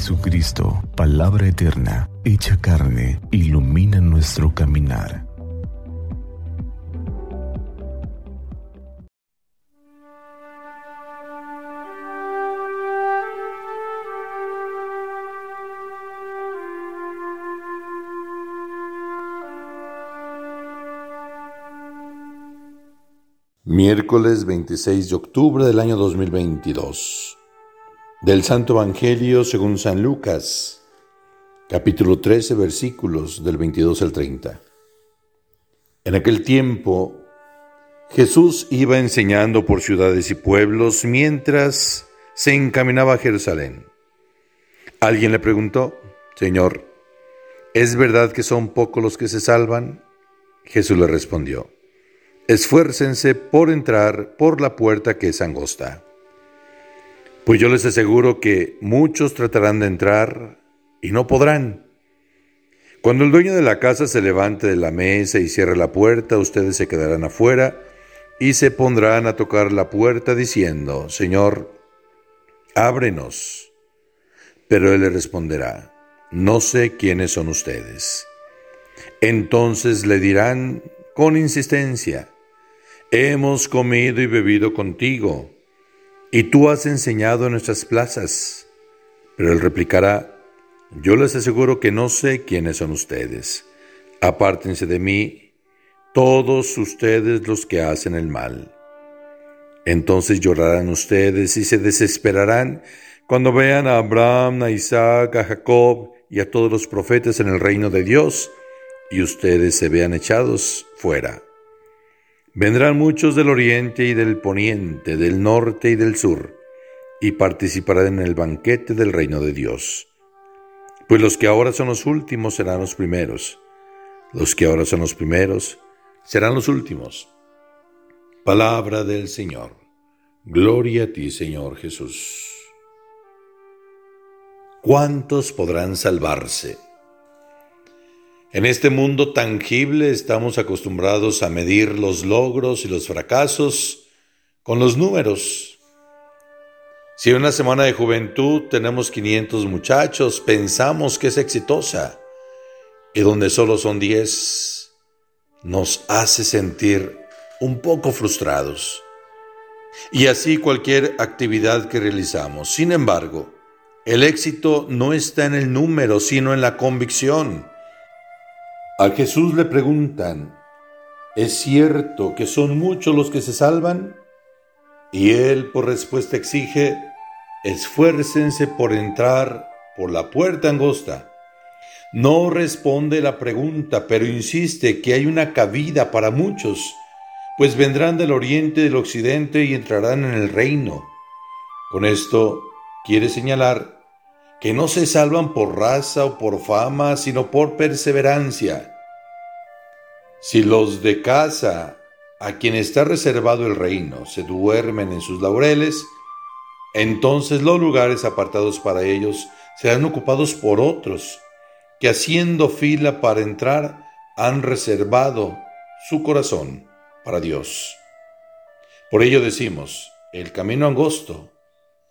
Jesucristo, palabra eterna, hecha carne, ilumina nuestro caminar. Miércoles 26 de octubre del año 2022. Del Santo Evangelio según San Lucas, capítulo 13, versículos del 22 al 30. En aquel tiempo, Jesús iba enseñando por ciudades y pueblos mientras se encaminaba a Jerusalén. Alguien le preguntó, Señor, ¿es verdad que son pocos los que se salvan? Jesús le respondió, esfuércense por entrar por la puerta que es angosta pues yo les aseguro que muchos tratarán de entrar y no podrán. Cuando el dueño de la casa se levante de la mesa y cierre la puerta, ustedes se quedarán afuera y se pondrán a tocar la puerta diciendo, Señor, ábrenos. Pero él le responderá, no sé quiénes son ustedes. Entonces le dirán con insistencia, hemos comido y bebido contigo y tú has enseñado en nuestras plazas. Pero él replicará, yo les aseguro que no sé quiénes son ustedes. Apártense de mí, todos ustedes los que hacen el mal. Entonces llorarán ustedes y se desesperarán cuando vean a Abraham, a Isaac, a Jacob y a todos los profetas en el reino de Dios, y ustedes se vean echados fuera. Vendrán muchos del oriente y del poniente, del norte y del sur, y participarán en el banquete del reino de Dios. Pues los que ahora son los últimos serán los primeros, los que ahora son los primeros serán los últimos. Palabra del Señor. Gloria a ti, Señor Jesús. ¿Cuántos podrán salvarse? En este mundo tangible estamos acostumbrados a medir los logros y los fracasos con los números. Si en una semana de juventud tenemos 500 muchachos, pensamos que es exitosa y donde solo son 10 nos hace sentir un poco frustrados. Y así cualquier actividad que realizamos. Sin embargo, el éxito no está en el número, sino en la convicción a Jesús le preguntan, ¿es cierto que son muchos los que se salvan? Y él por respuesta exige, esfuércense por entrar por la puerta angosta. No responde la pregunta, pero insiste que hay una cabida para muchos, pues vendrán del oriente y del occidente y entrarán en el reino. Con esto quiere señalar que no se salvan por raza o por fama, sino por perseverancia. Si los de casa, a quien está reservado el reino, se duermen en sus laureles, entonces los lugares apartados para ellos serán ocupados por otros, que haciendo fila para entrar han reservado su corazón para Dios. Por ello decimos, el camino angosto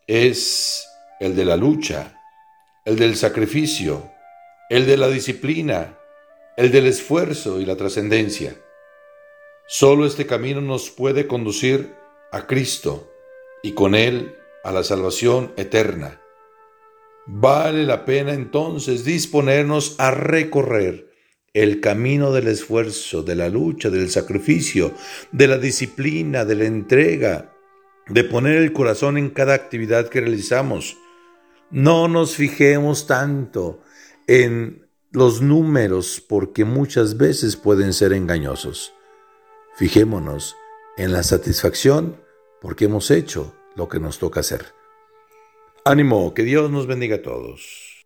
es el de la lucha, el del sacrificio, el de la disciplina, el del esfuerzo y la trascendencia. Solo este camino nos puede conducir a Cristo y con Él a la salvación eterna. Vale la pena entonces disponernos a recorrer el camino del esfuerzo, de la lucha, del sacrificio, de la disciplina, de la entrega, de poner el corazón en cada actividad que realizamos, no nos fijemos tanto en los números porque muchas veces pueden ser engañosos. Fijémonos en la satisfacción porque hemos hecho lo que nos toca hacer. Ánimo, que Dios nos bendiga a todos.